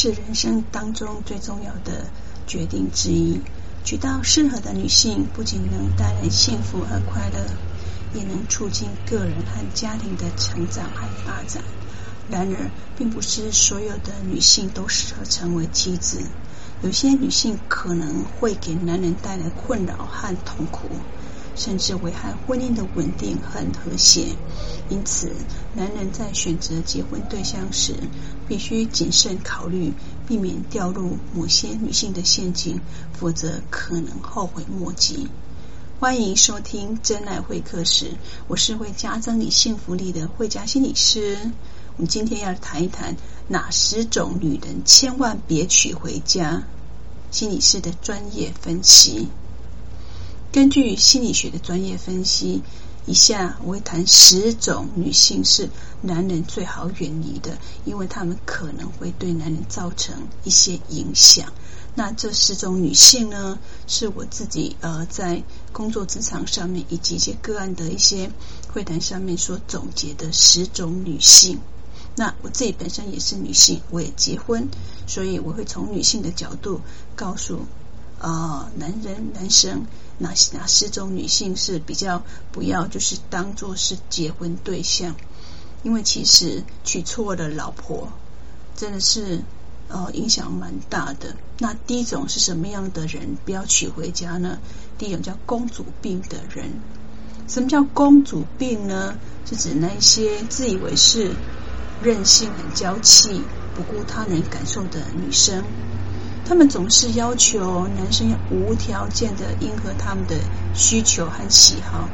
是人生当中最重要的决定之一。娶到适合的女性，不仅能带来幸福和快乐，也能促进个人和家庭的成长和发展。然而，并不是所有的女性都适合成为妻子。有些女性可能会给男人带来困扰和痛苦。甚至危害婚姻的稳定和和谐，因此，男人在选择结婚对象时，必须谨慎考虑，避免掉入某些女性的陷阱，否则可能后悔莫及。欢迎收听真爱会客室，我是会加增你幸福力的会家心理师。我们今天要谈一谈哪十种女人千万别娶回家，心理师的专业分析。根据心理学的专业分析，以下我会谈十种女性是男人最好远离的，因为她们可能会对男人造成一些影响。那这十种女性呢，是我自己呃在工作职场上面以及一些个案的一些会谈上面所总结的十种女性。那我自己本身也是女性，我也结婚，所以我会从女性的角度告诉、呃、男人、男生。哪哪四种女性是比较不要就是当做是结婚对象？因为其实娶错了老婆，真的是呃影响蛮大的。那第一种是什么样的人不要娶回家呢？第一种叫公主病的人。什么叫公主病呢？是指那些自以为是、任性、很娇气、不顾他人感受的女生。他们总是要求男生要无条件的迎合他们的需求和喜好，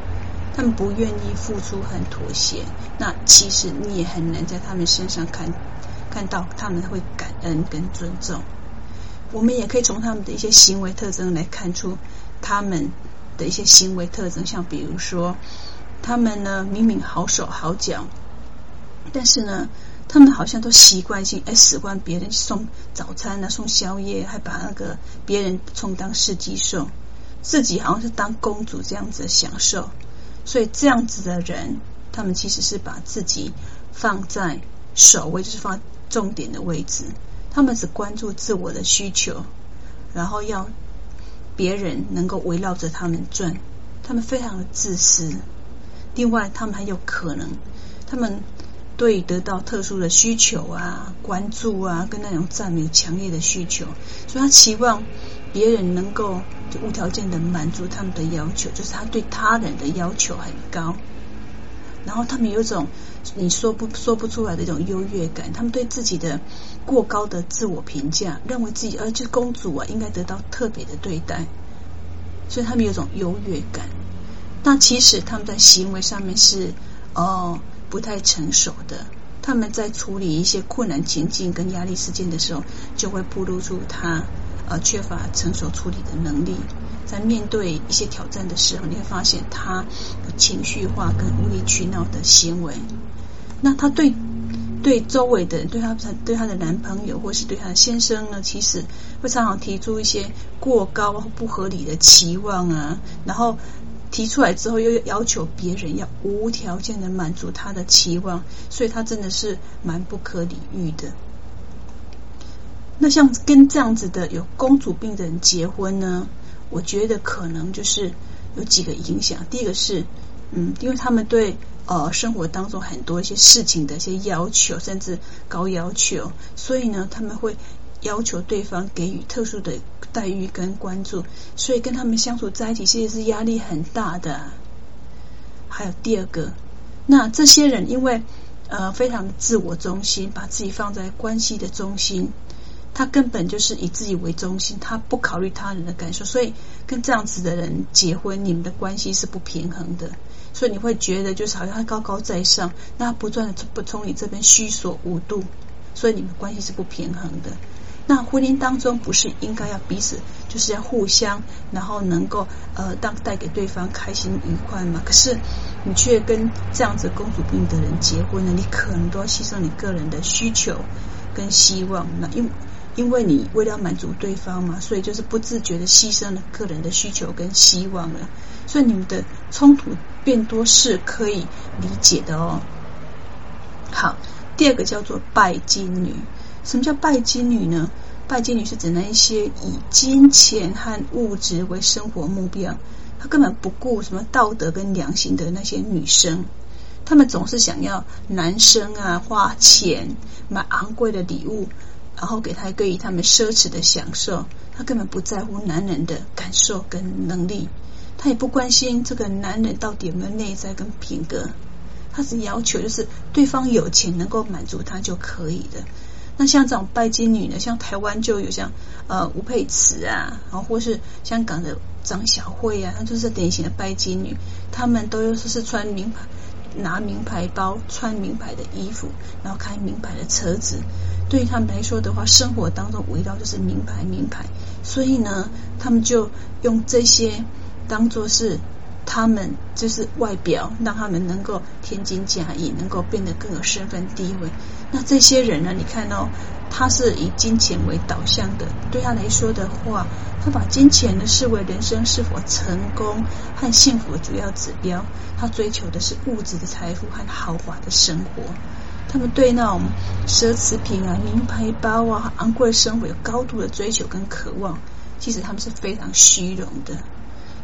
他们不愿意付出和妥协。那其实你也很难在他们身上看看到他们会感恩跟尊重。我们也可以从他们的一些行为特征来看出他们的一些行为特征，像比如说，他们呢明明好手好脚，但是呢。他们好像都习惯性哎，使唤别人送早餐啊，送宵夜，还把那个别人充当司机送，自己好像是当公主这样子享受。所以这样子的人，他们其实是把自己放在首位，就是放重点的位置。他们只关注自我的需求，然后要别人能够围绕着他们转。他们非常的自私。另外，他们还有可能，他们。对得到特殊的需求啊、关注啊，跟那种赞美强烈的需求，所以他期望别人能够就无条件的满足他们的要求，就是他对他人的要求很高。然后他们有一种你说不说不出来的一种优越感，他们对自己的过高的自我评价，认为自己呃就是公主啊，应该得到特别的对待，所以他们有一种优越感。那其实他们在行为上面是哦。不太成熟的，他们在处理一些困难情境跟压力事件的时候，就会暴露出他呃缺乏成熟处理的能力。在面对一些挑战的时候，你会发现他有情绪化跟无理取闹的行为。那他对对周围的人，对他对他的男朋友或是对他的先生呢，其实会常常提出一些过高不合理的期望啊，然后。提出来之后，又要求别人要无条件的满足他的期望，所以他真的是蛮不可理喻的。那像跟这样子的有公主病的人结婚呢，我觉得可能就是有几个影响。第一个是，嗯，因为他们对呃生活当中很多一些事情的一些要求，甚至高要求，所以呢，他们会。要求对方给予特殊的待遇跟关注，所以跟他们相处在一起其实是压力很大的。还有第二个，那这些人因为呃非常自我中心，把自己放在关系的中心，他根本就是以自己为中心，他不考虑他人的感受，所以跟这样子的人结婚，你们的关系是不平衡的。所以你会觉得就是好像他高高在上，那不断的不从你这边虚索无度，所以你们关系是不平衡的。那婚姻当中不是应该要彼此就是要互相，然后能够呃当带给对方开心愉快吗？可是你却跟这样子公主病的人结婚了，你可能都要牺牲你个人的需求跟希望。那因因为你为了满足对方嘛，所以就是不自觉的牺牲了个人的需求跟希望了。所以你们的冲突变多是可以理解的哦。好，第二个叫做拜金女。什么叫拜金女呢？拜金女是指那一些以金钱和物质为生活目标，她根本不顾什么道德跟良心的那些女生。她们总是想要男生啊花钱买昂贵的礼物，然后给他给予他们奢侈的享受。她根本不在乎男人的感受跟能力，她也不关心这个男人到底有没有内在跟品格。她只要求就是对方有钱能够满足她就可以的。那像这种拜金女呢，像台湾就有像呃吴佩慈啊，然后或是香港的张小慧啊，她就是典型的拜金女。她们都是是穿名牌、拿名牌包、穿名牌的衣服，然后开名牌的车子。对于他们来说的话，生活当中围绕就是名牌、名牌。所以呢，他们就用这些当做是。他们就是外表，让他们能够添金加银，能够变得更有身份地位。那这些人呢？你看到、他是以金钱为导向的，对他来说的话，他把金钱呢视为人生是否成功和幸福的主要指标。他追求的是物质的财富和豪华的生活。他们对那种奢侈品啊、名牌包啊、昂贵的生活有高度的追求跟渴望。其实他们是非常虚荣的。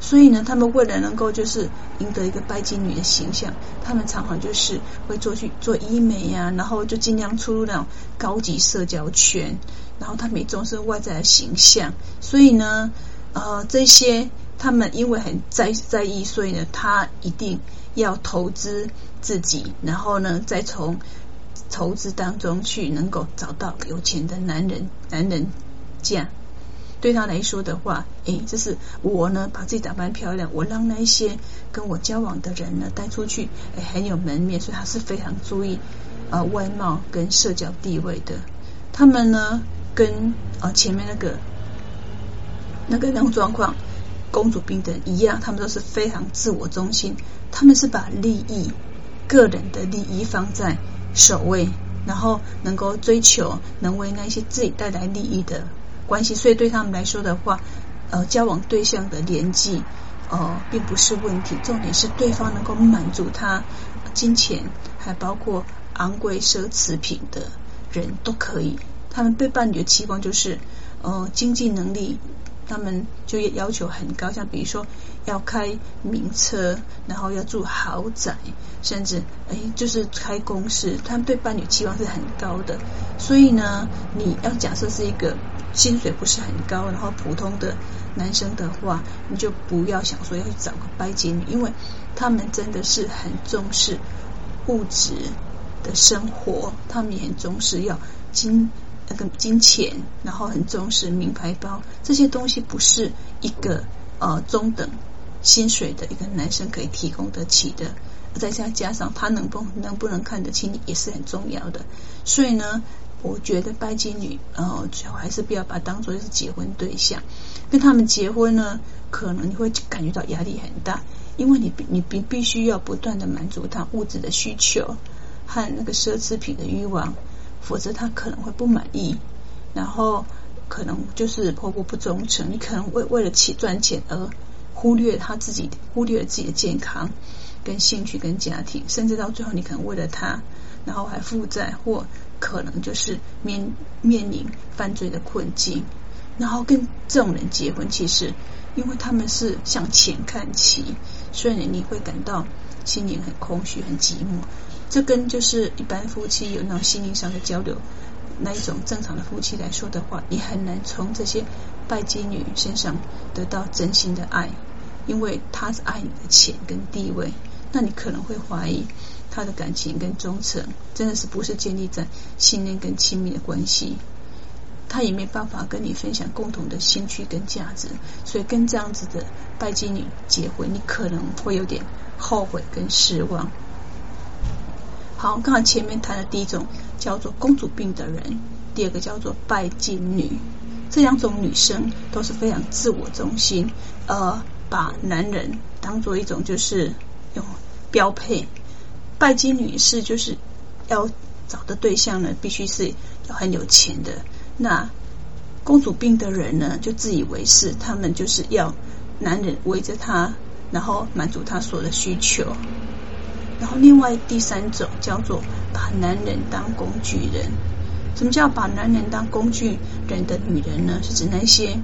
所以呢，他们为了能够就是赢得一个拜金女的形象，他们常常就是会做去做医美呀、然后就尽量出入那种高级社交圈，然后他们也重视外在的形象。所以呢，呃，这些他们因为很在在意，所以呢，他一定要投资自己，然后呢，再从投资当中去能够找到有钱的男人，男人嫁。对他来说的话，诶，就是我呢，把自己打扮漂亮，我让那些跟我交往的人呢带出去，诶，很有门面，所以他是非常注意呃外貌跟社交地位的。他们呢，跟呃前面那个那个那种状况，公主病的一样，他们都是非常自我中心，他们是把利益、个人的利益放在首位，然后能够追求能为那些自己带来利益的。关系，所以对他们来说的话，呃，交往对象的年纪，呃，并不是问题，重点是对方能够满足他金钱，还包括昂贵奢侈品的人都可以。他们对伴侣的期望就是，呃，经济能力。他们就要求很高，像比如说要开名车，然后要住豪宅，甚至哎，就是开公司。他们对伴侣期望是很高的，所以呢，你要假设是一个薪水不是很高，然后普通的男生的话，你就不要想说要去找个拜金女，因为他们真的是很重视物质的生活，他们也很重视要金。那个金钱，然后很重视名牌包，这些东西不是一个呃中等薪水的一个男生可以提供得起的。再加加上他能不能不能看得起你，也是很重要的。所以呢，我觉得拜金女，呃，最好还是不要把当做是结婚对象。跟他们结婚呢，可能你会感觉到压力很大，因为你你必必须要不断的满足他物质的需求和那个奢侈品的欲望。否则他可能会不满意，然后可能就是婆婆不忠诚，你可能为为了去赚钱而忽略他自己，忽略了自己的健康、跟兴趣、跟家庭，甚至到最后你可能为了他，然后还负债，或可能就是面面临犯罪的困境。然后跟这种人结婚，其实因为他们是向钱看齐，所以你会感到心灵很空虚、很寂寞。这跟就是一般夫妻有那种心灵上的交流，那一种正常的夫妻来说的话，你很难从这些拜金女身上得到真心的爱，因为他是爱你的钱跟地位，那你可能会怀疑他的感情跟忠诚真的是不是建立在信任跟亲密的关系，他也没办法跟你分享共同的兴趣跟价值，所以跟这样子的拜金女结婚，你可能会有点后悔跟失望。好，刚才前面谈的第一种叫做公主病的人，第二个叫做拜金女。这两种女生都是非常自我中心，呃，把男人当做一种就是用标配。拜金女士就是要找的对象呢，必须是要很有钱的。那公主病的人呢，就自以为是，他们就是要男人围着她，然后满足她所有的需求。然后，另外第三种叫做把男人当工具人，什么叫把男人当工具人的女人呢？是指那些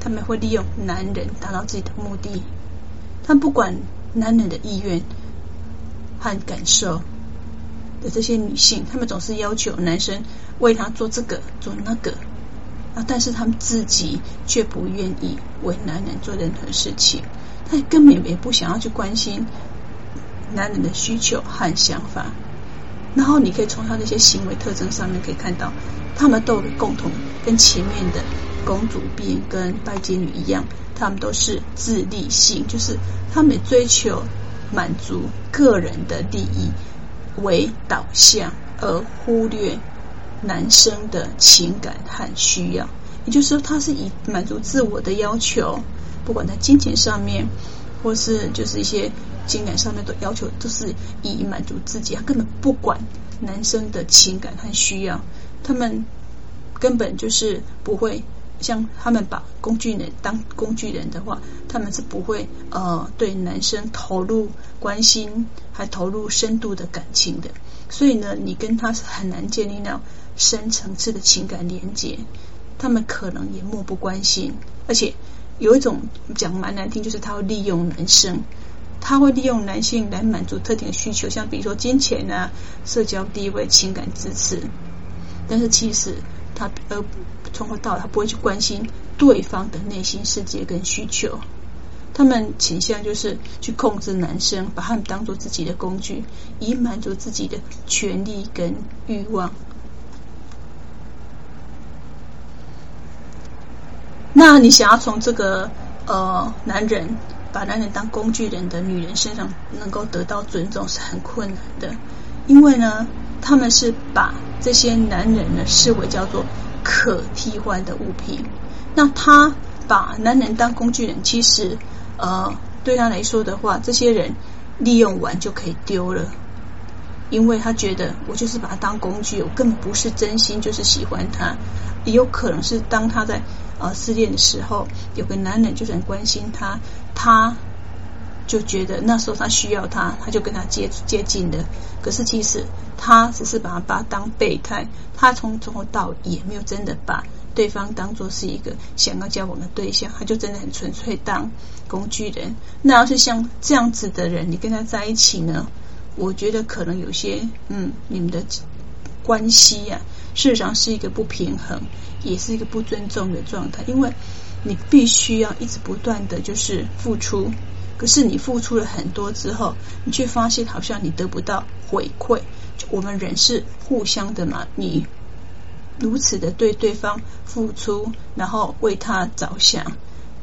他们会利用男人达到自己的目的，他不管男人的意愿和感受的这些女性，他们总是要求男生为她做这个做那个。啊，但是他们自己却不愿意为男人做任何事情，他根本也不想要去关心男人的需求和想法。然后你可以从他那些行为特征上面可以看到，他们都有共同，跟前面的公主病跟拜金女一样，他们都是自利性，就是他们追求满足个人的利益为导向，而忽略男生的情感和需要。也就是说，他是以满足自我的要求，不管在金钱上面，或是就是一些。情感上面的要求都是以满足自己，他根本不管男生的情感和需要，他们根本就是不会像他们把工具人当工具人的话，他们是不会呃对男生投入关心，还投入深度的感情的。所以呢，你跟他是很难建立那种深层次的情感连接，他们可能也漠不关心，而且有一种讲蛮难听，就是他会利用男生。他会利用男性来满足特定的需求，像比如说金钱啊、社交地位、情感支持。但是其实他呃从头到尾他不会去关心对方的内心世界跟需求。他们倾向就是去控制男生，把他们当做自己的工具，以满足自己的权利跟欲望。那你想要从这个呃男人？把男人当工具人的女人身上能够得到尊重是很困难的，因为呢，他们是把这些男人呢视为叫做可替换的物品。那他把男人当工具人，其实呃对他来说的话，这些人利用完就可以丢了，因为他觉得我就是把他当工具，我根本不是真心就是喜欢他，也有可能是当他在。呃，失恋的时候，有个男人就是很关心他，他就觉得那时候他需要他，他就跟他接接近的。可是其实他只是把他把当备胎，他从从头到尾也没有真的把对方当做是一个想要交往的对象，他就真的很纯粹当工具人。那要是像这样子的人，你跟他在一起呢？我觉得可能有些嗯，你们的关系呀、啊。事实上是一个不平衡，也是一个不尊重的状态，因为你必须要一直不断的就是付出，可是你付出了很多之后，你却发现好像你得不到回馈。我们人是互相的嘛，你如此的对对方付出，然后为他着想，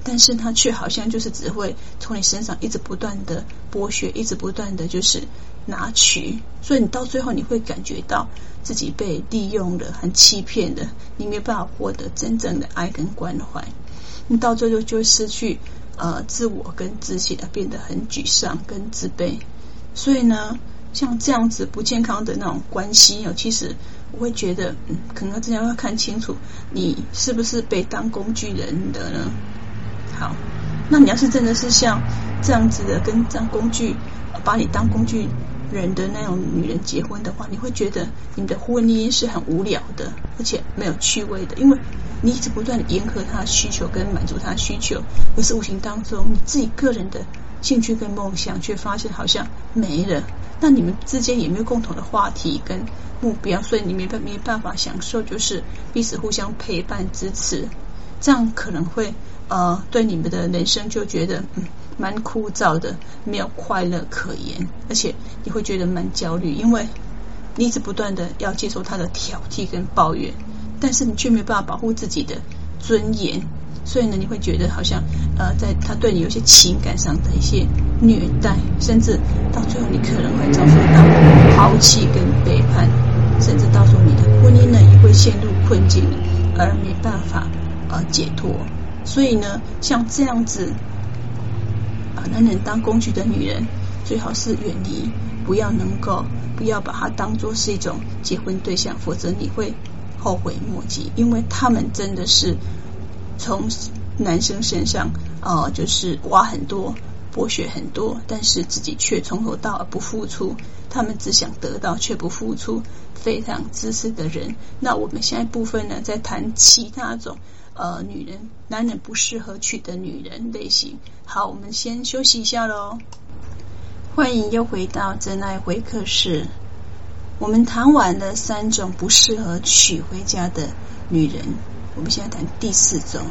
但是他却好像就是只会从你身上一直不断的剥削，一直不断的就是。拿取，所以你到最后你会感觉到自己被利用了，很欺骗的，你没有办法获得真正的爱跟关怀，你到最后就失去呃自我跟自信，而变得很沮丧跟自卑。所以呢，像这样子不健康的那种关系哦，其实我会觉得，嗯，可能之前要看清楚你是不是被当工具人的呢？好，那你要是真的是像这样子的，跟这样工具把你当工具。人的那种女人结婚的话，你会觉得你的婚姻是很无聊的，而且没有趣味的，因为你一直不断的迎合她需求跟满足她需求，可是无形当中你自己个人的兴趣跟梦想却发现好像没了。那你们之间也没有共同的话题跟目标，所以你没办没办法享受就是彼此互相陪伴支持，这样可能会呃对你们的人生就觉得嗯。蛮枯燥的，没有快乐可言，而且你会觉得蛮焦虑，因为你一直不断的要接受他的挑剔跟抱怨，但是你却没办法保护自己的尊严，所以呢，你会觉得好像呃，在他对你有些情感上的一些虐待，甚至到最后你可能会遭受到抛弃跟背叛，甚至到时候你的婚姻呢也会陷入困境而没办法呃解脱。所以呢，像这样子。把男人当工具的女人，最好是远离，不要能够，不要把他当做是一种结婚对象，否则你会后悔莫及。因为他们真的是从男生身上，呃，就是挖很多剥削很多，但是自己却从头到尾不付出。他们只想得到却不付出，非常自私的人。那我们现在部分呢，在谈其他种呃女人，男人不适合娶的女人类型。好，我们先休息一下喽。欢迎又回到真爱会客室。我们谈完了三种不适合娶回家的女人，我们现在谈第四种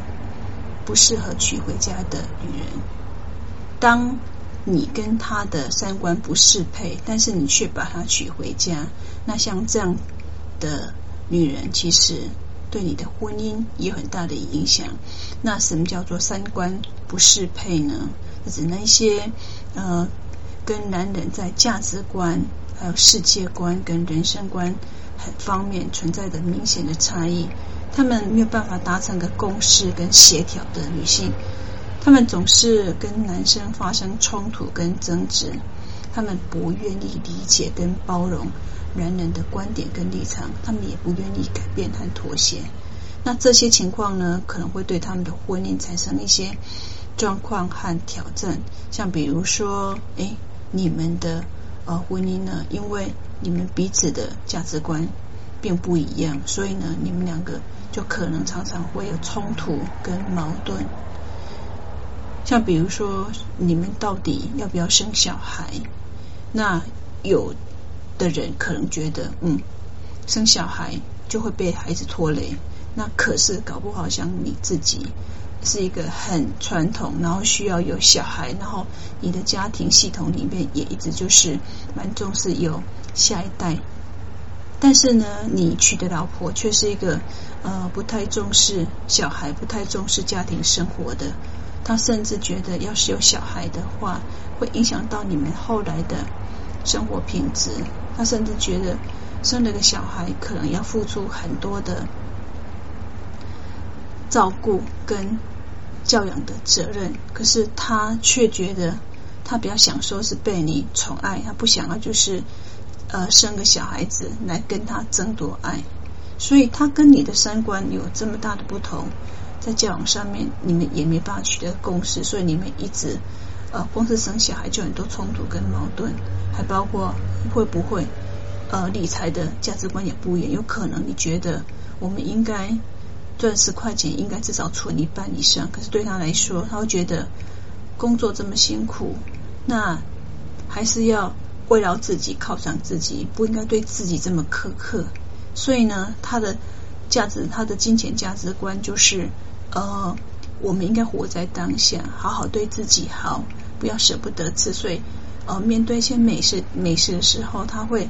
不适合娶回家的女人。当你跟她的三观不适配，但是你却把她娶回家，那像这样的女人，其实对你的婚姻有很大的影响。那什么叫做三观不适配呢？指那些呃，跟男人在价值观、还有世界观跟人生观很方面存在的明显的差异，他们没有办法达成个共识跟协调的女性。他们总是跟男生发生冲突跟争执，他们不愿意理解跟包容男人的观点跟立场，他们也不愿意改变和妥协。那这些情况呢，可能会对他们的婚姻产生一些状况和挑战。像比如说，诶，你们的呃婚姻呢，因为你们彼此的价值观并不一样，所以呢，你们两个就可能常常会有冲突跟矛盾。像比如说，你们到底要不要生小孩？那有的人可能觉得，嗯，生小孩就会被孩子拖累。那可是搞不好，像你自己是一个很传统，然后需要有小孩，然后你的家庭系统里面也一直就是蛮重视有下一代。但是呢，你娶的老婆却是一个呃不太重视小孩、不太重视家庭生活的。他甚至觉得，要是有小孩的话，会影响到你们后来的生活品质。他甚至觉得，生了个小孩可能要付出很多的照顾跟教养的责任。可是他却觉得，他比较享受是被你宠爱，他不想要就是呃生个小孩子来跟他争夺爱。所以他跟你的三观有这么大的不同。在交往上面，你们也没办法取得共识，所以你们一直呃，光是生小孩就很多冲突跟矛盾，还包括会不会呃理财的价值观也不一样，有可能你觉得我们应该赚十块钱，应该至少存一半以上，可是对他来说，他会觉得工作这么辛苦，那还是要慰劳自己，犒赏自己，不应该对自己这么苛刻，所以呢，他的价值，他的金钱价值观就是。呃，我们应该活在当下，好好对自己好，不要舍不得吃。所以，呃，面对一些美食美食的时候，他会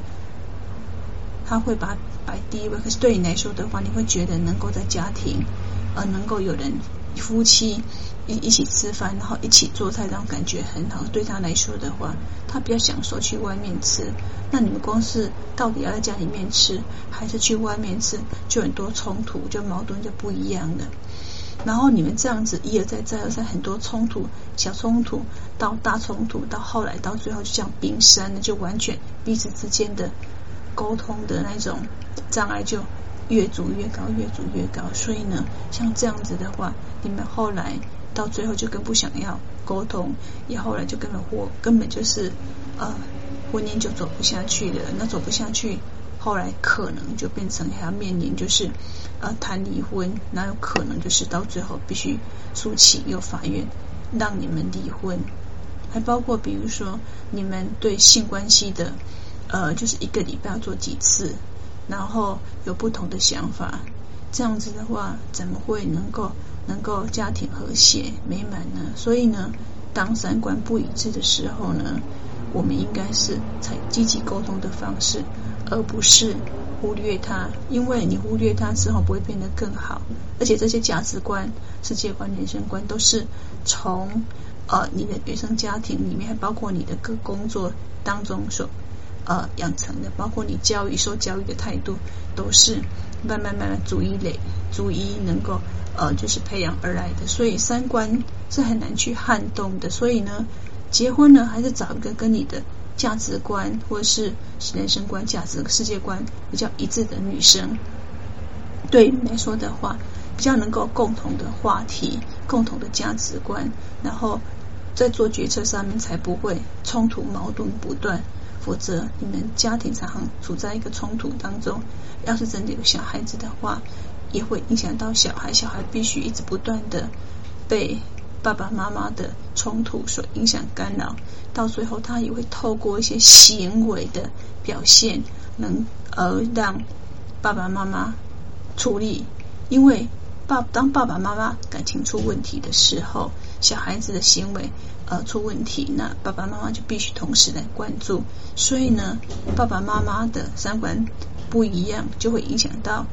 他会把摆第一位。可是对你来说的话，你会觉得能够在家庭，呃，能够有人夫妻一一起吃饭，然后一起做菜，这种感觉很好。对他来说的话，他比较享受去外面吃。那你们光是到底要在家里面吃，还是去外面吃，就很多冲突，就矛盾就不一样了。然后你们这样子一而再再而三很多冲突，小冲突到大冲突，到后来到最后就像冰山了，就完全彼此之间的沟通的那种障碍就越筑越高，越筑越高。所以呢，像这样子的话，你们后来到最后就更不想要沟通，也后来就根本或根本就是呃婚姻就走不下去了。那走不下去。后来可能就变成还要面临就是呃谈离婚，哪有可能就是到最后必须诉请由法院让你们离婚，还包括比如说你们对性关系的呃就是一个礼拜要做几次，然后有不同的想法，这样子的话怎么会能够能够家庭和谐美满呢？所以呢，当三观不一致的时候呢，我们应该是采积极沟通的方式。而不是忽略他，因为你忽略他之后不会变得更好，而且这些价值观、世界观、人生观都是从呃你的原生家庭里面，还包括你的各工作当中所呃养成的，包括你教育受教育的态度，都是慢慢慢慢逐一累、逐一能够呃就是培养而来的，所以三观是很难去撼动的。所以呢，结婚呢还是找一个跟你的。价值观或是人生观、价值世界观比较一致的女生，对你来说的话，比较能够共同的话题、共同的价值观，然后在做决策上面才不会冲突矛盾不断，否则你们家庭常常处在一个冲突当中。要是真的有小孩子的话，也会影响到小孩，小孩必须一直不断的被爸爸妈妈的冲突所影响干扰，到最后他也会透过一些行为的表现，能而让爸爸妈妈处理，因为。爸，当爸爸妈妈感情出问题的时候，小孩子的行为呃出问题，那爸爸妈妈就必须同时来关注。所以呢，爸爸妈妈的三观不一样，就会影响到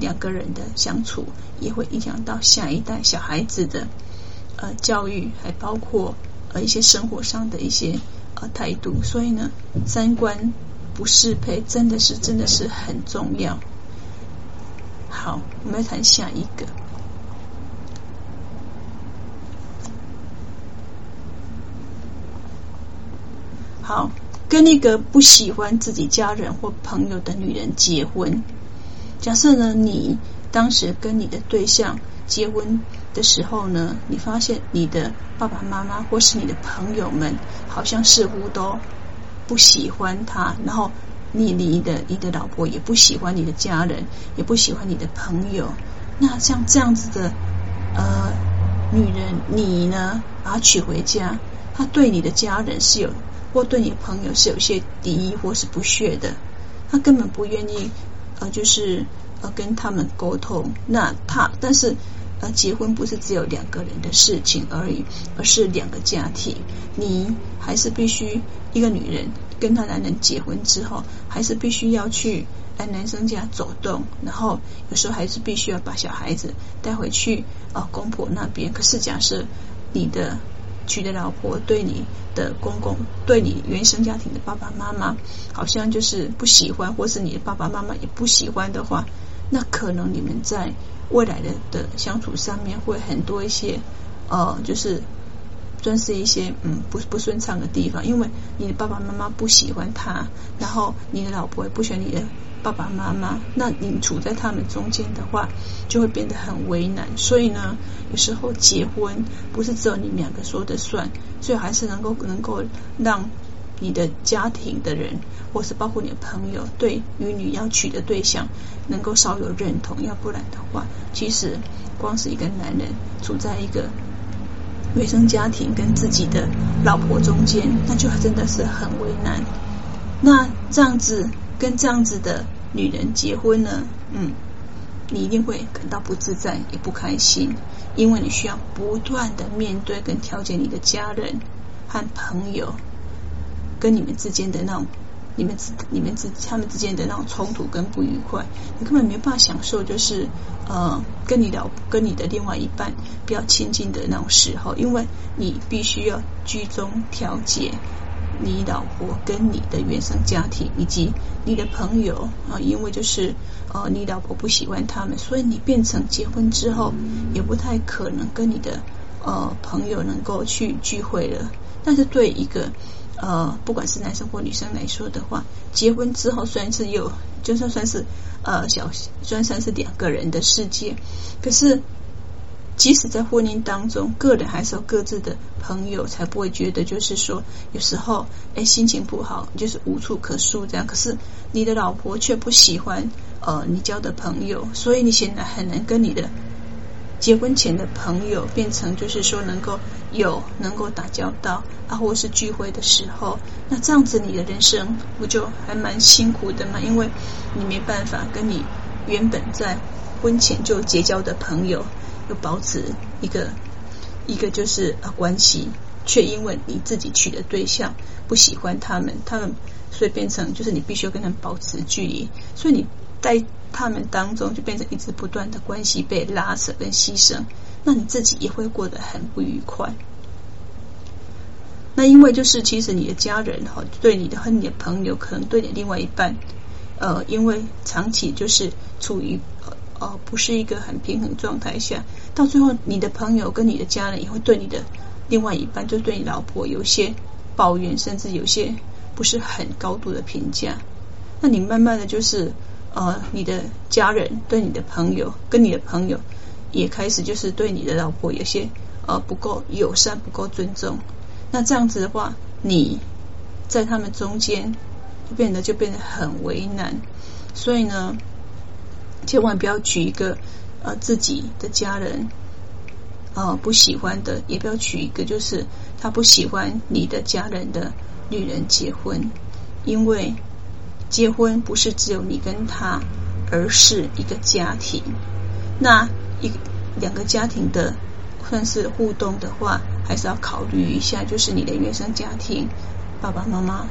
两个人的相处，也会影响到下一代小孩子的呃教育，还包括呃一些生活上的一些呃态度。所以呢，三观不适配，真的是真的是很重要。好，我们来谈下一个。好，跟那个不喜欢自己家人或朋友的女人结婚。假设呢，你当时跟你的对象结婚的时候呢，你发现你的爸爸妈妈或是你的朋友们，好像似乎都不喜欢他，然后你你的你的老婆也不喜欢你的家人，也不喜欢你的朋友。那像这样子的呃女人，你呢把她娶回家，她对你的家人是有。或对你朋友是有些敌意或是不屑的，他根本不愿意呃，就是呃跟他们沟通。那他但是而，结婚不是只有两个人的事情而已，而是两个家庭。你还是必须一个女人跟她男人结婚之后，还是必须要去来男生家走动，然后有时候还是必须要把小孩子带回去呃公婆那边。可是假设你的。娶的老婆对你的公公，对你原生家庭的爸爸妈妈，好像就是不喜欢，或是你的爸爸妈妈也不喜欢的话，那可能你们在未来的的相处上面会很多一些呃，就是算是一些嗯不不顺畅的地方，因为你的爸爸妈妈不喜欢他，然后你的老婆也不喜欢你的。爸爸妈妈，那你处在他们中间的话，就会变得很为难。所以呢，有时候结婚不是只有你们两个说的算，最好还是能够能够让你的家庭的人，或是包括你的朋友，对于你要娶的对象能够稍有认同。要不然的话，其实光是一个男人处在一个原生家庭跟自己的老婆中间，那就真的是很为难。那这样子。跟这样子的女人结婚呢，嗯，你一定会感到不自在，也不开心，因为你需要不断的面对跟调节你的家人和朋友，跟你们之间的那种，你们之你们之他们之间的那种冲突跟不愉快，你根本没办法享受，就是呃，跟你聊跟你的另外一半比较亲近的那种时候，因为你必须要居中调节。你老婆跟你的原生家庭以及你的朋友啊，因为就是呃你老婆不喜欢他们，所以你变成结婚之后也不太可能跟你的呃朋友能够去聚会了。但是对一个呃不管是男生或女生来说的话，结婚之后虽然是有就算算是呃小算算是两个人的世界，可是。即使在婚姻当中，个人还是有各自的朋友，才不会觉得就是说有时候哎心情不好，就是无处可诉这样。可是你的老婆却不喜欢呃你交的朋友，所以你现在很难跟你的结婚前的朋友变成就是说能够有能够打交道啊，或是聚会的时候，那这样子你的人生不就还蛮辛苦的吗？因为你没办法跟你原本在婚前就结交的朋友。又保持一个一个就是啊关系，却因为你自己娶的对象不喜欢他们，他们所以变成就是你必须要跟他们保持距离，所以你在他们当中就变成一直不断的关系被拉扯跟牺牲，那你自己也会过得很不愉快。那因为就是其实你的家人哈对你的和你的朋友，可能对你另外一半，呃，因为长期就是处于。呃，不是一个很平衡状态下，到最后你的朋友跟你的家人也会对你的另外一半，就对你老婆有些抱怨，甚至有些不是很高度的评价。那你慢慢的就是呃，你的家人对你的朋友跟你的朋友也开始就是对你的老婆有些呃不够友善，不够尊重。那这样子的话，你在他们中间就变得就变得很为难。所以呢，千万不要娶一个呃自己的家人呃不喜欢的，也不要娶一个就是他不喜欢你的家人的女人结婚，因为结婚不是只有你跟他，而是一个家庭。那一两个家庭的算是互动的话，还是要考虑一下，就是你的原生家庭爸爸妈妈。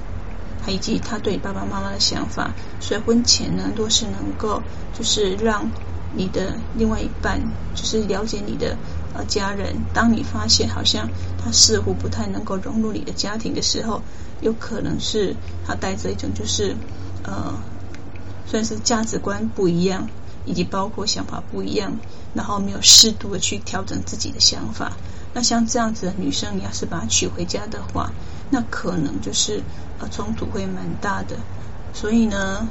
还以及他对爸爸妈妈的想法，所以婚前呢，若是能够就是让你的另外一半就是了解你的呃家人，当你发现好像他似乎不太能够融入你的家庭的时候，有可能是他带着一种就是呃算是价值观不一样，以及包括想法不一样，然后没有适度的去调整自己的想法。那像这样子的女生，你要是把她娶回家的话，那可能就是呃冲突会蛮大的。所以呢，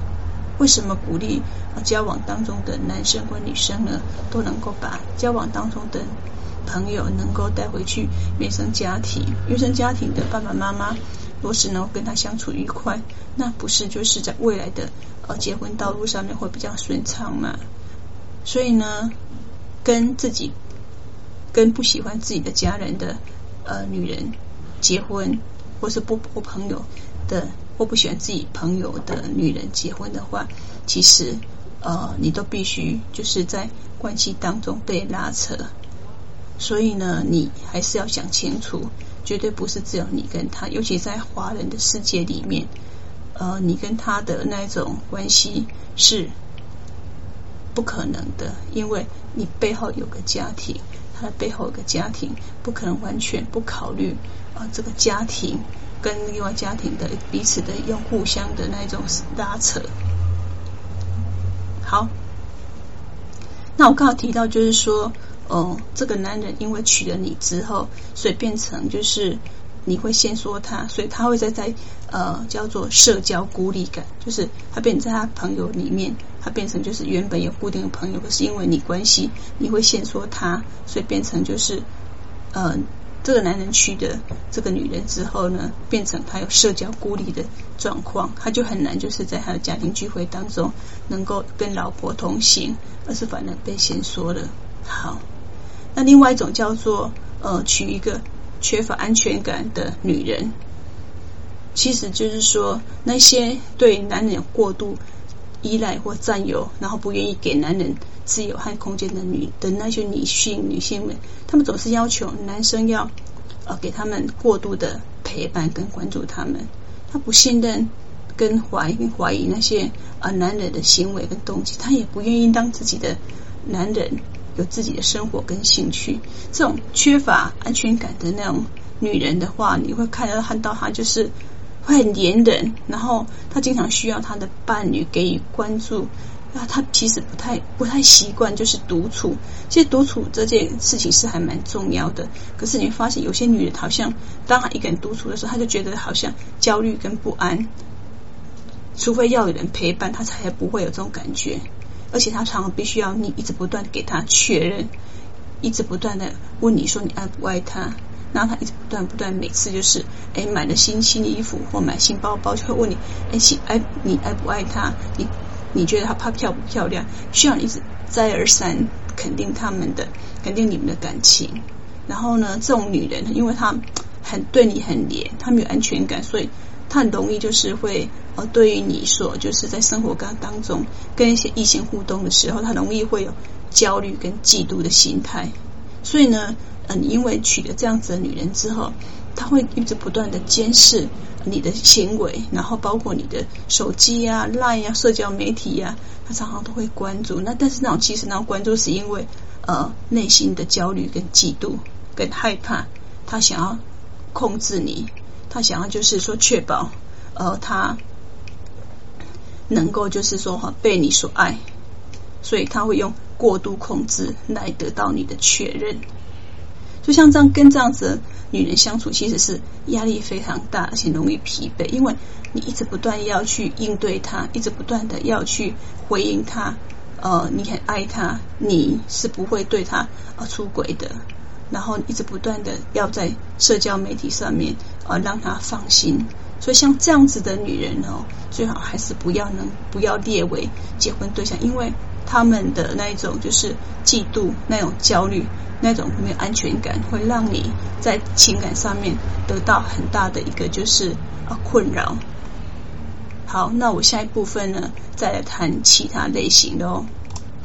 为什么鼓励交往当中的男生或女生呢，都能够把交往当中的朋友能够带回去原生家庭？原生家庭的爸爸妈妈，若是能够跟他相处愉快，那不是就是在未来的呃结婚道路上面会比较顺畅嘛？所以呢，跟自己。跟不喜欢自己的家人的呃女人结婚，或是不不朋友的或不喜欢自己朋友的女人结婚的话，其实呃你都必须就是在关系当中被拉扯，所以呢，你还是要想清楚，绝对不是只有你跟他，尤其在华人的世界里面，呃，你跟他的那一种关系是不可能的，因为你背后有个家庭。他的背后有个家庭，不可能完全不考虑啊、呃，这个家庭跟另外家庭的彼此的用互相的那种拉扯。好，那我刚刚提到就是说，哦、呃，这个男人因为娶了你之后，所以变成就是。你会先说他，所以他会在在呃叫做社交孤立感，就是他变成在他朋友里面，他变成就是原本有固定的朋友，可是因为你关系，你会先说他，所以变成就是呃这个男人娶的这个女人之后呢，变成他有社交孤立的状况，他就很难就是在他的家庭聚会当中能够跟老婆同行，而是反而被先说了。好，那另外一种叫做呃娶一个。缺乏安全感的女人，其实就是说，那些对男人过度依赖或占有，然后不愿意给男人自由和空间的女的那些女性女性们，她们总是要求男生要呃给他们过度的陪伴跟关注他们，她不信任跟怀疑怀疑那些啊、男人的行为跟动机，她也不愿意当自己的男人。有自己的生活跟兴趣，这种缺乏安全感的那种女人的话，你会看到看到她就是会很黏人，然后她经常需要她的伴侣给予关注，那她其实不太不太习惯就是独处。其实独处这件事情是还蛮重要的，可是你会发现有些女人好像当她一个人独处的时候，她就觉得好像焦虑跟不安，除非要有人陪伴，她才不会有这种感觉。而且他常常必须要你一直不断给他确认，一直不断的问你说你爱不爱他，然后他一直不断不断，每次就是哎买了新新衣服或买新包包，就会问你哎喜爱你爱不爱他，你你觉得他怕漂不漂亮，需要你一直再而三肯定他们的肯定你们的感情。然后呢，这种女人因为她很对你很黏，她没有安全感，所以。他很容易就是会呃，对于你所，就是在生活当当中跟一些异性互动的时候，他容易会有焦虑跟嫉妒的心态。所以呢，呃，因为娶了这样子的女人之后，他会一直不断的监视你的行为，然后包括你的手机呀、啊、LINE 呀、社交媒体呀、啊，他常常都会关注。那但是那种其实那种关注是因为呃内心的焦虑跟嫉妒跟害怕，他想要控制你。他想要就是说确保，呃，他能够就是说哈被你所爱，所以他会用过度控制来得到你的确认。就像这样跟这样子的女人相处，其实是压力非常大，而且容易疲惫，因为你一直不断要去应对她，一直不断的要去回应她，呃，你很爱她，你是不会对她呃出轨的。然后一直不断的要在社交媒体上面呃让他放心。所以像这样子的女人哦，最好还是不要能不要列为结婚对象，因为他们的那一种就是嫉妒、那种焦虑、那种没有安全感，会让你在情感上面得到很大的一个就是啊困扰。好，那我下一部分呢，再来谈其他类型的哦。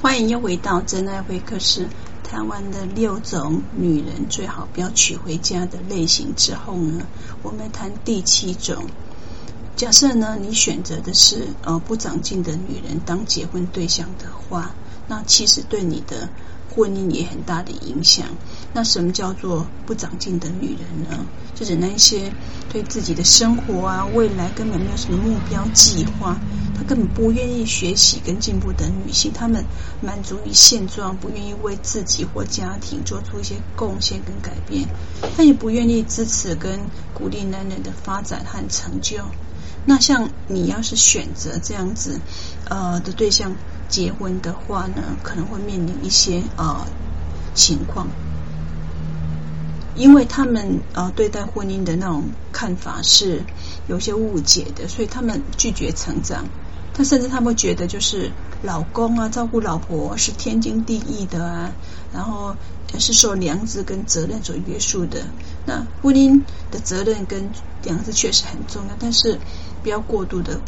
欢迎又回到真爱会客室，谈完的六种女人最好不要娶回家的类型之后呢，我们谈第七种。假设呢，你选择的是呃不长进的女人当结婚对象的话，那其实对你的婚姻也很大的影响。那什么叫做不长进的女人呢？就是那些对自己的生活啊、未来根本没有什么目标计划，她根本不愿意学习跟进步的女性。她们满足于现状，不愿意为自己或家庭做出一些贡献跟改变。她也不愿意支持跟鼓励男人的发展和成就。那像你要是选择这样子呃的对象结婚的话呢，可能会面临一些呃情况，因为他们呃对待婚姻的那种看法是有些误解的，所以他们拒绝成长。他甚至他们觉得就是老公啊照顾老婆是天经地义的啊，然后是受良知跟责任所约束的。那婚姻的责任跟良知确实很重要，但是。不要过度的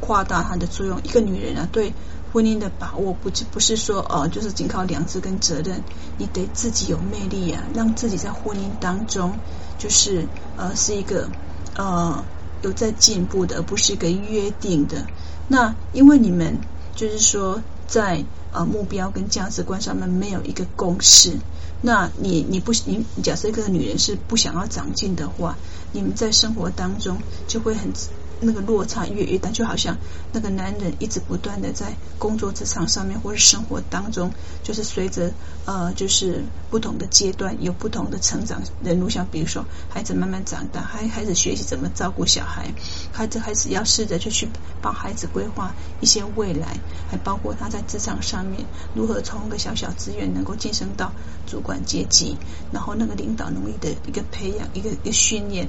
夸大它的作用。一个女人啊，对婚姻的把握不不是说哦、呃，就是仅靠良知跟责任，你得自己有魅力啊，让自己在婚姻当中就是呃是一个呃有在进步的，而不是一个约定的。那因为你们就是说在呃目标跟价值观上面没有一个共识，那你你不你假设一个女人是不想要长进的话，你们在生活当中就会很。那个落差越越大，就好像那个男人一直不断的在工作职场上面，或者生活当中，就是随着呃，就是不同的阶段有不同的成长人如，像比如说孩子慢慢长大，还开始学习怎么照顾小孩，孩子开始要试着就去帮孩子规划一些未来，还包括他在职场上面如何从一个小小职员能够晋升到主管阶级，然后那个领导能力的一个培养，一个一个训练。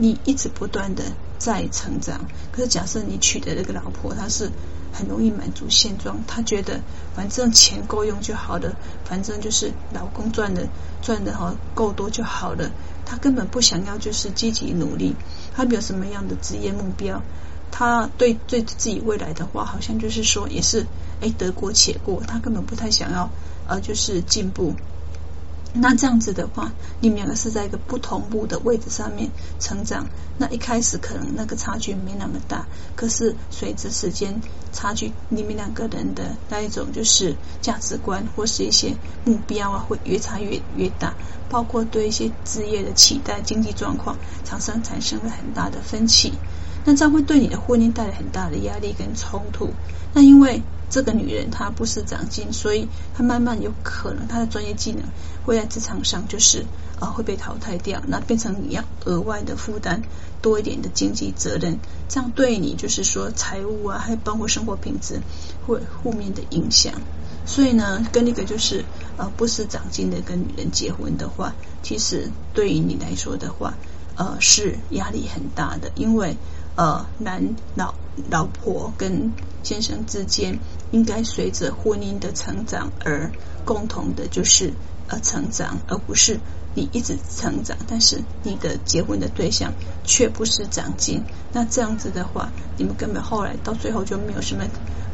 你一直不断的在成长，可是假设你娶的那个老婆，她是很容易满足现状，她觉得反正钱够用就好了，反正就是老公赚的赚的哈够多就好了，她根本不想要就是积极努力，她没有什么样的职业目标，她对对自己未来的话，好像就是说也是哎得过且过，她根本不太想要呃就是进步。那这样子的话，你们两个是在一个不同步的位置上面成长。那一开始可能那个差距没那么大，可是随着时间差距，你们两个人的那一种就是价值观或是一些目标啊，会越差越越大。包括对一些职业的期待、经济状况，产生产生了很大的分歧。那这样会对你的婚姻带来很大的压力跟冲突。那因为这个女人她不是长进，所以她慢慢有可能她的专业技能会在职场上就是啊、呃、会被淘汰掉，那变成你要额外的负担多一点的经济责任，这样对你就是说财务啊，还包括生活品质会负面的影响。所以呢，跟那个就是呃不思长进的一个女人结婚的话，其实对于你来说的话，呃是压力很大的，因为呃男老老婆跟先生之间应该随着婚姻的成长而共同的，就是呃成长，而不是你一直成长，但是你的结婚的对象却不思长进。那这样子的话，你们根本后来到最后就没有什么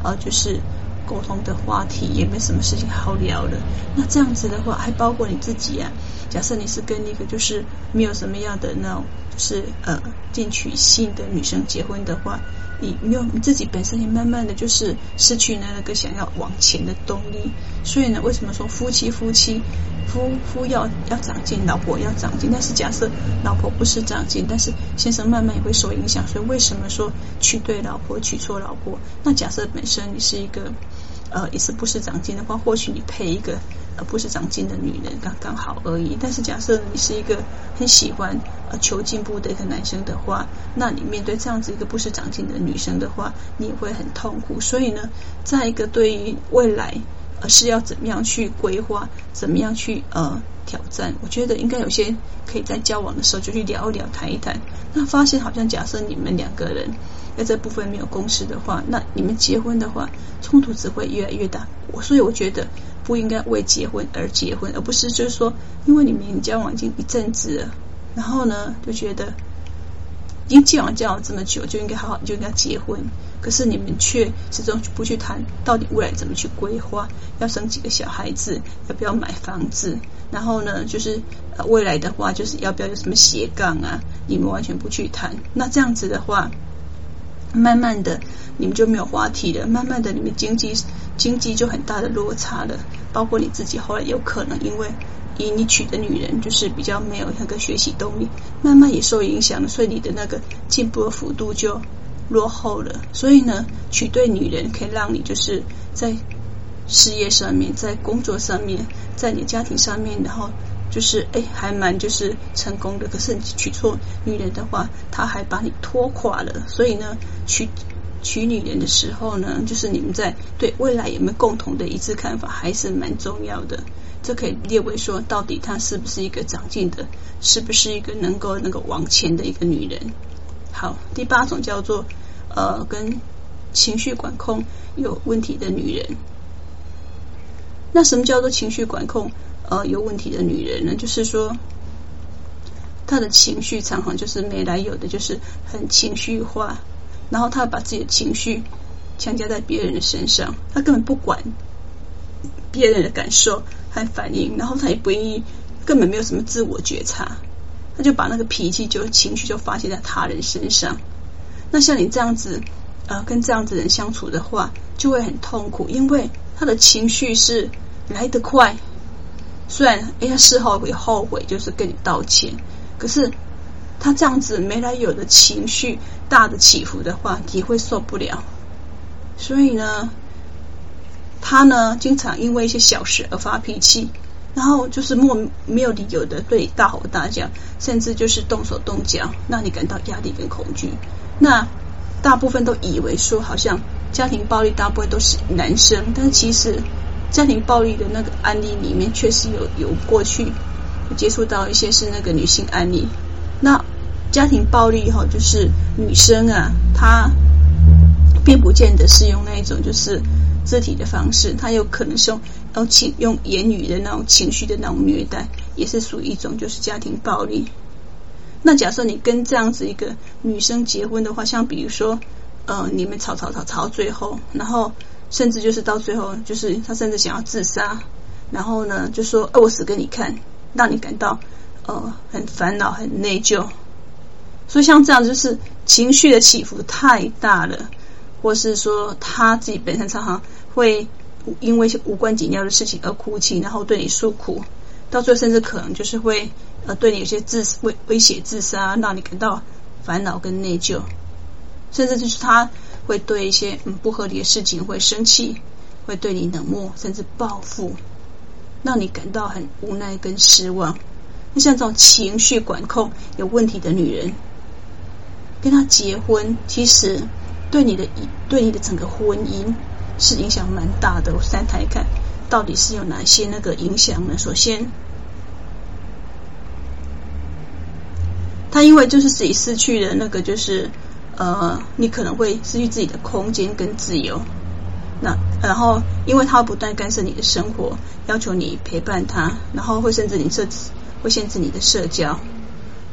呃，就是沟通的话题，也没什么事情好聊了。那这样子的话，还包括你自己啊。假设你是跟一个就是没有什么样的那种，就是呃进取性的女生结婚的话。你没有你自己本身也慢慢的就是失去那个想要往前的动力，所以呢，为什么说夫妻夫妻夫夫要要长进，老婆要长进？但是假设老婆不是长进，但是先生慢慢也会受影响，所以为什么说娶对老婆娶错老婆？那假设本身你是一个呃也是不是长进的话，或许你配一个。而不是长进的女人刚刚好而已。但是假设你是一个很喜欢呃求进步的一个男生的话，那你面对这样子一个不是长进的女生的话，你也会很痛苦。所以呢，在一个对于未来而是要怎么样去规划，怎么样去呃挑战。我觉得应该有些可以在交往的时候就去聊一聊、谈一谈。那发现好像假设你们两个人在这部分没有共识的话，那你们结婚的话，冲突只会越来越大。我所以我觉得不应该为结婚而结婚，而不是就是说，因为你们交往已经一阵子了，然后呢就觉得。已经交往交往这么久，就应该好好就应该结婚。可是你们却始终不去谈到底未来怎么去规划，要生几个小孩子，要不要买房子？然后呢，就是未来的话，就是要不要有什么斜杠啊？你们完全不去谈。那这样子的话，慢慢的你们就没有话题了。慢慢的，你们经济经济就很大的落差了。包括你自己后来有可能因为。以你娶的女人就是比较没有那个学习动力，慢慢也受影响了，所以你的那个进步的幅度就落后了。所以呢，娶对女人可以让你就是在事业上面、在工作上面、在你家庭上面，然后就是哎还蛮就是成功的。可是你娶错女人的话，她还把你拖垮了。所以呢，娶娶女人的时候呢，就是你们在对未来有没有共同的一致看法，还是蛮重要的。这可以列为说，到底她是不是一个长进的，是不是一个能够能够往前的一个女人？好，第八种叫做呃，跟情绪管控有问题的女人。那什么叫做情绪管控呃有问题的女人呢？就是说，她的情绪常常就是没来由的，就是很情绪化，然后她把自己的情绪强加在别人的身上，她根本不管别人的感受。和反应，然后她也不愿意，根本没有什么自我觉察，她就把那个脾气就情绪就发泄在他人身上。那像你这样子，呃，跟这样子人相处的话，就会很痛苦，因为他的情绪是来得快，虽然哎呀事后会后悔，就是跟你道歉，可是他这样子没来由的情绪大的起伏的话，也会受不了。所以呢。他呢，经常因为一些小事而发脾气，然后就是莫没有理由的对你大吼大叫，甚至就是动手动脚，让你感到压力跟恐惧。那大部分都以为说，好像家庭暴力大部分都是男生，但是其实家庭暴力的那个案例里面，确实有有过去接触到一些是那个女性案例。那家庭暴力哈，就是女生啊，她并不见得是用那一种就是。肢体的方式，她有可能是用用 情用言语的那种情绪的那种虐待，也是属于一种就是家庭暴力。那假设你跟这样子一个女生结婚的话，像比如说，呃，你们吵吵吵吵到最后，然后甚至就是到最后，就是他甚至想要自杀，然后呢就说，呃，我死给你看，让你感到呃很烦恼、很内疚。所以像这样就是情绪的起伏太大了。或是说他自己本身常常会因为一些无关紧要的事情而哭泣，然后对你诉苦，到最后甚至可能就是会呃对你有些自威威胁自杀，让你感到烦恼跟内疚，甚至就是他会对一些嗯不合理的事情会生气，会对你冷漠，甚至报复，让你感到很无奈跟失望。那像这种情绪管控有问题的女人，跟他结婚其实。对你的对你的整个婚姻是影响蛮大的。我三台看到底是有哪些那个影响呢？首先，他因为就是自己失去了那个，就是呃，你可能会失去自己的空间跟自由。那然后，因为他不断干涉你的生活，要求你陪伴他，然后会甚至你设置会限制你的社交，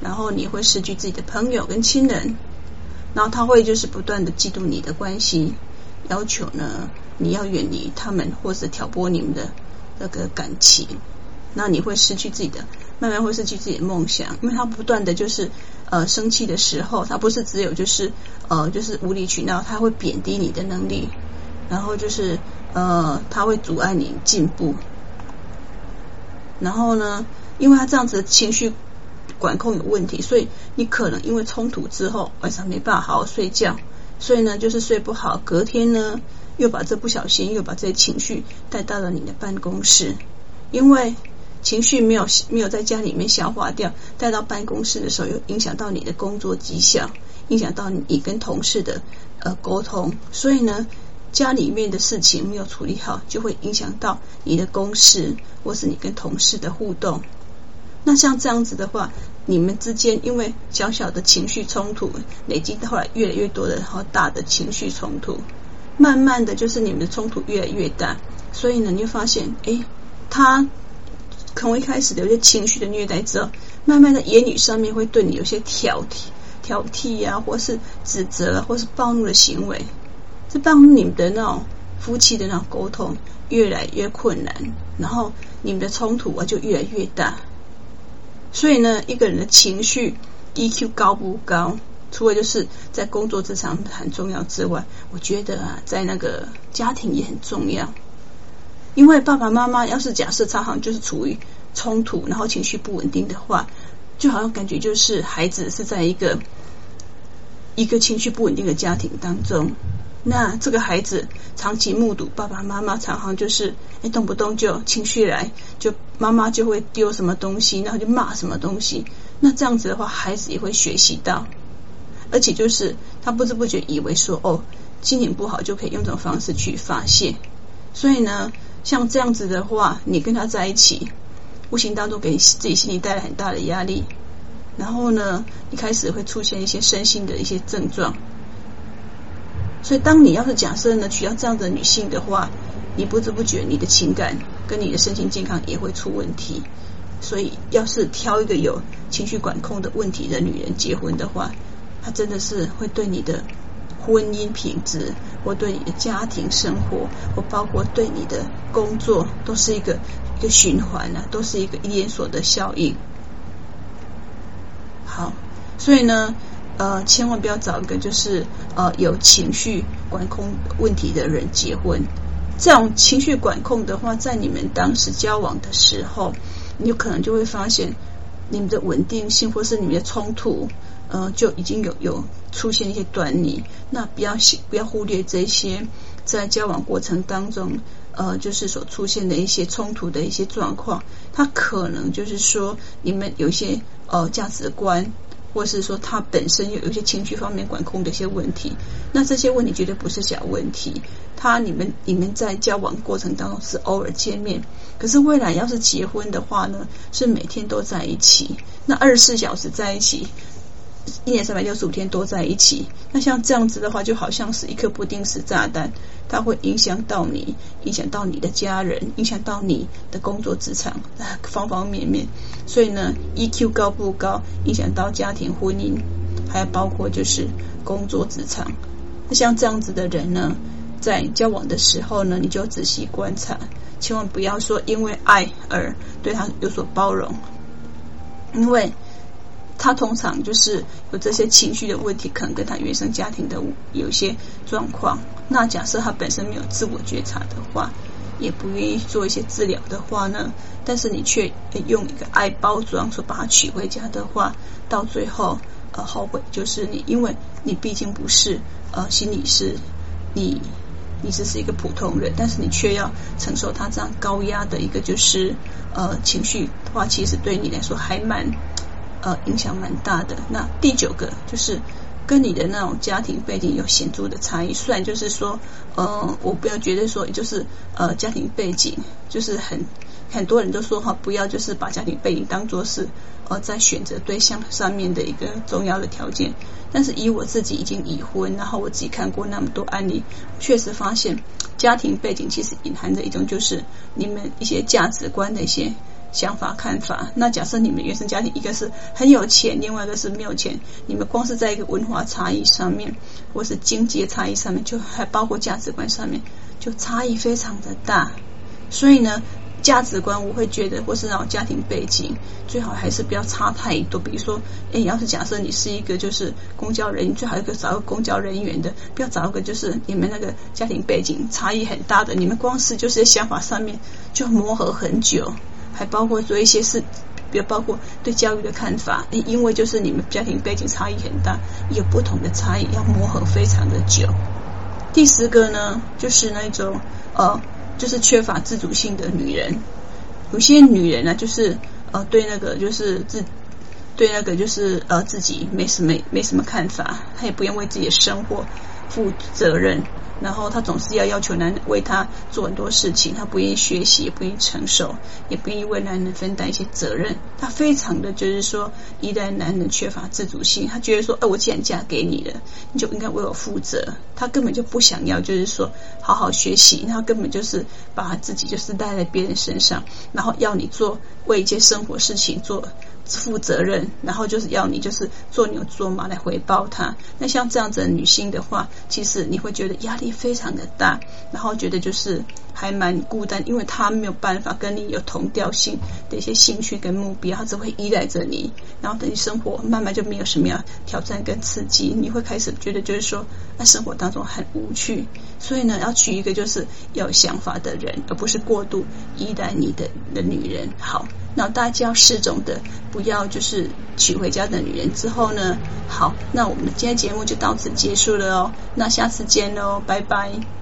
然后你会失去自己的朋友跟亲人。然后他会就是不断的嫉妒你的关系，要求呢你要远离他们，或者挑拨你们的那个感情。那你会失去自己的，慢慢会失去自己的梦想，因为他不断的就是呃生气的时候，他不是只有就是呃就是无理取闹，他会贬低你的能力，然后就是呃他会阻碍你进步。然后呢，因为他这样子情绪。管控有问题，所以你可能因为冲突之后晚上没办法好好睡觉，所以呢就是睡不好，隔天呢又把这不小心又把这些情绪带到了你的办公室，因为情绪没有没有在家里面消化掉，带到办公室的时候又影响到你的工作绩效，影响到你跟同事的呃沟通，所以呢家里面的事情没有处理好，就会影响到你的公事，或是你跟同事的互动。那像这样子的话，你们之间因为小小的情绪冲突，累积到后来越来越多的好大的情绪冲突，慢慢的就是你们的冲突越来越大，所以呢，你就发现，哎，他从一开始的有些情绪的虐待之后，慢慢的言语上面会对你有些挑剔、挑剔呀、或是指责，或是暴怒的行为，这帮你们的那种夫妻的那种沟通越来越困难，然后你们的冲突啊就越来越大。所以呢，一个人的情绪 EQ 高不高，除了就是在工作职场很重要之外，我觉得啊，在那个家庭也很重要。因为爸爸妈妈要是假设他好像就是处于冲突，然后情绪不稳定的话，就好像感觉就是孩子是在一个一个情绪不稳定的家庭当中。那这个孩子长期目睹爸爸妈妈常常就是哎动不动就情绪来，就妈妈就会丢什么东西，然后就骂什么东西。那这样子的话，孩子也会学习到，而且就是他不知不觉以为说哦，心情不好就可以用这种方式去发泄。所以呢，像这样子的话，你跟他在一起，无形当中给你自己心里带来很大的压力。然后呢，一开始会出现一些身心的一些症状。所以，当你要是假设呢，娶到这样的女性的话，你不知不觉你的情感跟你的身心健康也会出问题。所以，要是挑一个有情绪管控的问题的女人结婚的话，她真的是会对你的婚姻品质，或对你的家庭生活，或包括对你的工作，都是一个一个循环啊，都是一个连锁的效应。好，所以呢。呃，千万不要找一个就是呃有情绪管控问题的人结婚。这种情绪管控的话，在你们当时交往的时候，你有可能就会发现你们的稳定性或是你们的冲突，呃，就已经有有出现一些端倪。那不要不要忽略这些在交往过程当中，呃，就是所出现的一些冲突的一些状况，它可能就是说你们有一些呃价值观。或是说他本身有有一些情绪方面管控的一些问题，那这些问题绝对不是小问题。他你们你们在交往过程当中是偶尔见面，可是未来要是结婚的话呢，是每天都在一起，那二十四小时在一起。一年三百六十五天都在一起，那像这样子的话，就好像是一颗不定时炸弹，它会影响到你，影响到你的家人，影响到你的工作职场 方方面面。所以呢，EQ 高不高，影响到家庭婚姻，还有包括就是工作职场。那像这样子的人呢，在交往的时候呢，你就仔细观察，千万不要说因为爱而对他有所包容，因为。他通常就是有这些情绪的问题，可能跟他原生家庭的有些状况。那假设他本身没有自我觉察的话，也不愿意做一些治疗的话呢，但是你却用一个爱包装说把他娶回家的话，到最后呃后悔就是你，因为你毕竟不是呃心理师，你你只是一个普通人，但是你却要承受他这样高压的一个就是呃情绪的话，其实对你来说还蛮。呃，影响蛮大的。那第九个就是跟你的那种家庭背景有显著的差异。虽然就是说，呃，我不要觉得说，就是呃，家庭背景就是很很多人都说哈，不要就是把家庭背景当做是呃在选择对象上面的一个重要的条件。但是以我自己已经已婚，然后我自己看过那么多案例，确实发现家庭背景其实隐含着一种就是你们一些价值观的一些。想法看法，那假设你们原生家庭一个是很有钱，另外一个是没有钱，你们光是在一个文化差异上面，或是经济差异上面，就还包括价值观上面，就差异非常的大。所以呢，价值观我会觉得，或是让家庭背景，最好还是不要差太多。比如说，哎，要是假设你是一个就是公交人员，最好一个找个公交人员的，不要找一个就是你们那个家庭背景差异很大的，你们光是就是想法上面就磨合很久。还包括做一些事，比如包括对教育的看法，因为就是你们家庭背景差异很大，有不同的差异，要磨合非常的久。第十个呢，就是那种呃，就是缺乏自主性的女人。有些女人呢，就是呃，对那个就是自对那个就是呃自己没什么没什么看法，她也不愿为自己的生活负责任。然后她总是要要求男人为她做很多事情，她不愿意学习，也不愿意承受，也不愿意为男人分担一些责任。她非常的就是说依赖男人，缺乏自主性。她觉得说，哎，我既然嫁给你了，你就应该为我负责。她根本就不想要，就是说好好学习。她根本就是把她自己就是带在别人身上，然后要你做为一些生活事情做。负责任，然后就是要你就是做牛做马来回报他。那像这样子的女性的话，其实你会觉得压力非常的大，然后觉得就是还蛮孤单，因为他没有办法跟你有同调性的一些兴趣跟目标，他只会依赖着你，然后等你生活慢慢就没有什么样挑战跟刺激，你会开始觉得就是说，在生活当中很无趣。所以呢，要娶一个就是有想法的人，而不是过度依赖你的的女人。好。那大家要试种的，不要就是娶回家的女人之后呢，好，那我们今天节目就到此结束了哦，那下次见喽，拜拜。